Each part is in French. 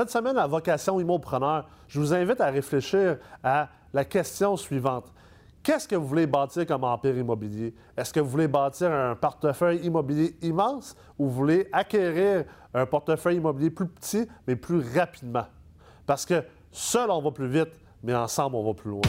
Cette semaine, à Vocation Immopreneur, je vous invite à réfléchir à la question suivante. Qu'est-ce que vous voulez bâtir comme empire immobilier? Est-ce que vous voulez bâtir un portefeuille immobilier immense ou vous voulez acquérir un portefeuille immobilier plus petit mais plus rapidement? Parce que seul on va plus vite, mais ensemble on va plus loin.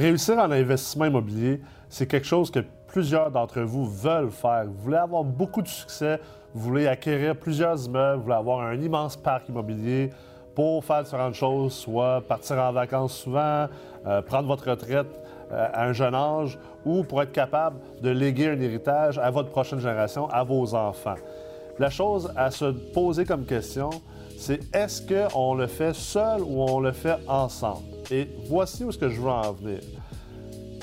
Réussir en investissement immobilier, c'est quelque chose que plusieurs d'entre vous veulent faire. Vous voulez avoir beaucoup de succès, vous voulez acquérir plusieurs immeubles, vous voulez avoir un immense parc immobilier pour faire différentes choses, soit partir en vacances souvent, euh, prendre votre retraite euh, à un jeune âge ou pour être capable de léguer un héritage à votre prochaine génération, à vos enfants. La chose à se poser comme question, c'est est-ce qu'on le fait seul ou on le fait ensemble? Et voici où je veux en venir.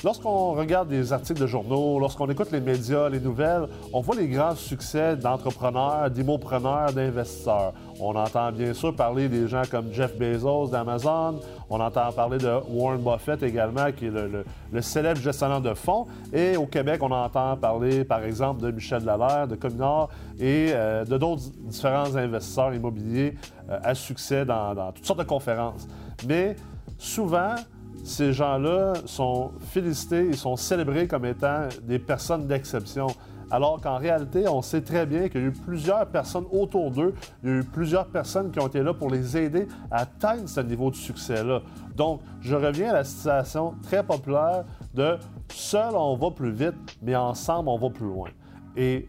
Lorsqu'on regarde des articles de journaux, lorsqu'on écoute les médias, les nouvelles, on voit les grands succès d'entrepreneurs, d'immopreneurs, d'investisseurs. On entend bien sûr parler des gens comme Jeff Bezos d'Amazon, on entend parler de Warren Buffett également, qui est le, célèbre gestionnaire de fonds. Et au Québec, on entend parler par exemple de Michel Lalère, de Cominard et euh, de d'autres différents investisseurs immobiliers euh, à succès dans, dans toutes sortes de conférences. Mais souvent, ces gens-là sont félicités, ils sont célébrés comme étant des personnes d'exception. Alors qu'en réalité, on sait très bien qu'il y a eu plusieurs personnes autour d'eux, il y a eu plusieurs personnes qui ont été là pour les aider à atteindre ce niveau de succès-là. Donc, je reviens à la situation très populaire de seul on va plus vite, mais ensemble on va plus loin. Et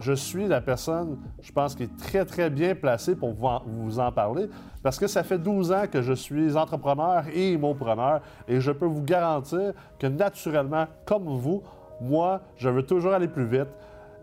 je suis la personne, je pense, qui est très, très bien placée pour vous en parler parce que ça fait 12 ans que je suis entrepreneur et immopreneur et je peux vous garantir que naturellement, comme vous, moi, je veux toujours aller plus vite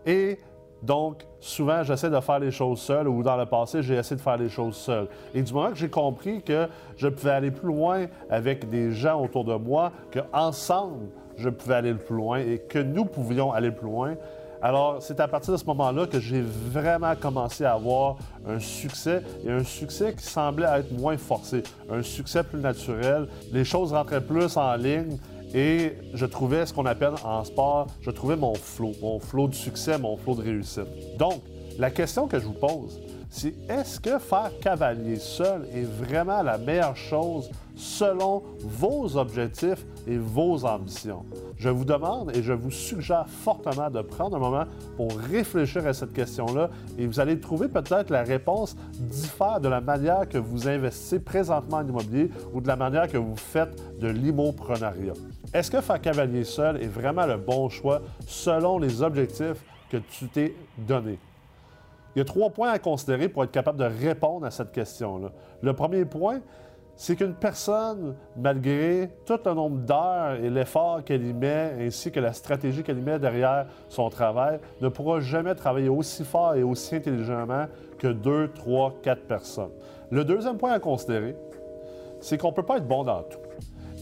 et donc, souvent, j'essaie de faire les choses seul ou dans le passé, j'ai essayé de faire les choses seul. Et du moment que j'ai compris que je pouvais aller plus loin avec des gens autour de moi, qu'ensemble, je pouvais aller plus loin et que nous pouvions aller plus loin, alors, c'est à partir de ce moment-là que j'ai vraiment commencé à avoir un succès et un succès qui semblait être moins forcé, un succès plus naturel. Les choses rentraient plus en ligne et je trouvais ce qu'on appelle en sport, je trouvais mon flow, mon flow de succès, mon flow de réussite. Donc, la question que je vous pose, c'est est-ce que faire cavalier seul est vraiment la meilleure chose selon vos objectifs et vos ambitions? Je vous demande et je vous suggère fortement de prendre un moment pour réfléchir à cette question-là et vous allez trouver peut-être la réponse diffère de la manière que vous investissez présentement en immobilier ou de la manière que vous faites de l'immoprenariat. Est-ce que faire cavalier seul est vraiment le bon choix selon les objectifs que tu t'es donnés? Il y a trois points à considérer pour être capable de répondre à cette question-là. Le premier point, c'est qu'une personne, malgré tout le nombre d'heures et l'effort qu'elle y met, ainsi que la stratégie qu'elle y met derrière son travail, ne pourra jamais travailler aussi fort et aussi intelligemment que deux, trois, quatre personnes. Le deuxième point à considérer, c'est qu'on ne peut pas être bon dans tout.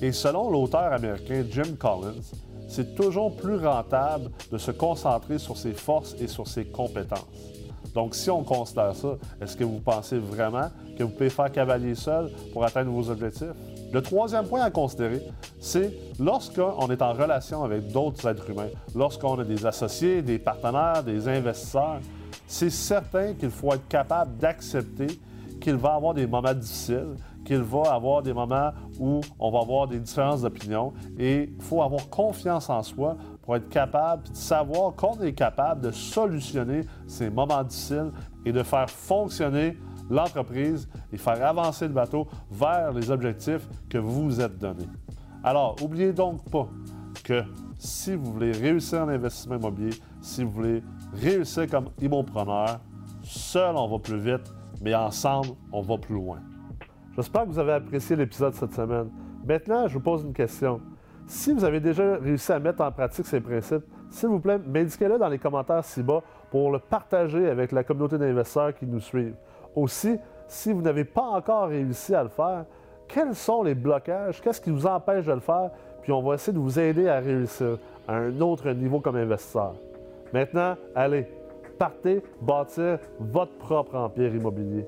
Et selon l'auteur américain Jim Collins, c'est toujours plus rentable de se concentrer sur ses forces et sur ses compétences. Donc, si on considère ça, est-ce que vous pensez vraiment que vous pouvez faire cavalier seul pour atteindre vos objectifs? Le troisième point à considérer, c'est lorsqu'on est en relation avec d'autres êtres humains, lorsqu'on a des associés, des partenaires, des investisseurs, c'est certain qu'il faut être capable d'accepter qu'il va avoir des moments difficiles, qu'il va avoir des moments où on va avoir des différences d'opinion et il faut avoir confiance en soi pour être capable de savoir qu'on est capable de solutionner ces moments difficiles et de faire fonctionner l'entreprise et faire avancer le bateau vers les objectifs que vous vous êtes donnés. Alors, n'oubliez donc pas que si vous voulez réussir en investissement immobilier, si vous voulez réussir comme immopreneur, seul on va plus vite, mais ensemble on va plus loin. J'espère que vous avez apprécié l'épisode cette semaine. Maintenant, je vous pose une question. Si vous avez déjà réussi à mettre en pratique ces principes, s'il vous plaît, m'indiquez-le dans les commentaires ci-bas pour le partager avec la communauté d'investisseurs qui nous suivent. Aussi, si vous n'avez pas encore réussi à le faire, quels sont les blocages? Qu'est-ce qui vous empêche de le faire? Puis on va essayer de vous aider à réussir à un autre niveau comme investisseur. Maintenant, allez, partez bâtir votre propre empire immobilier.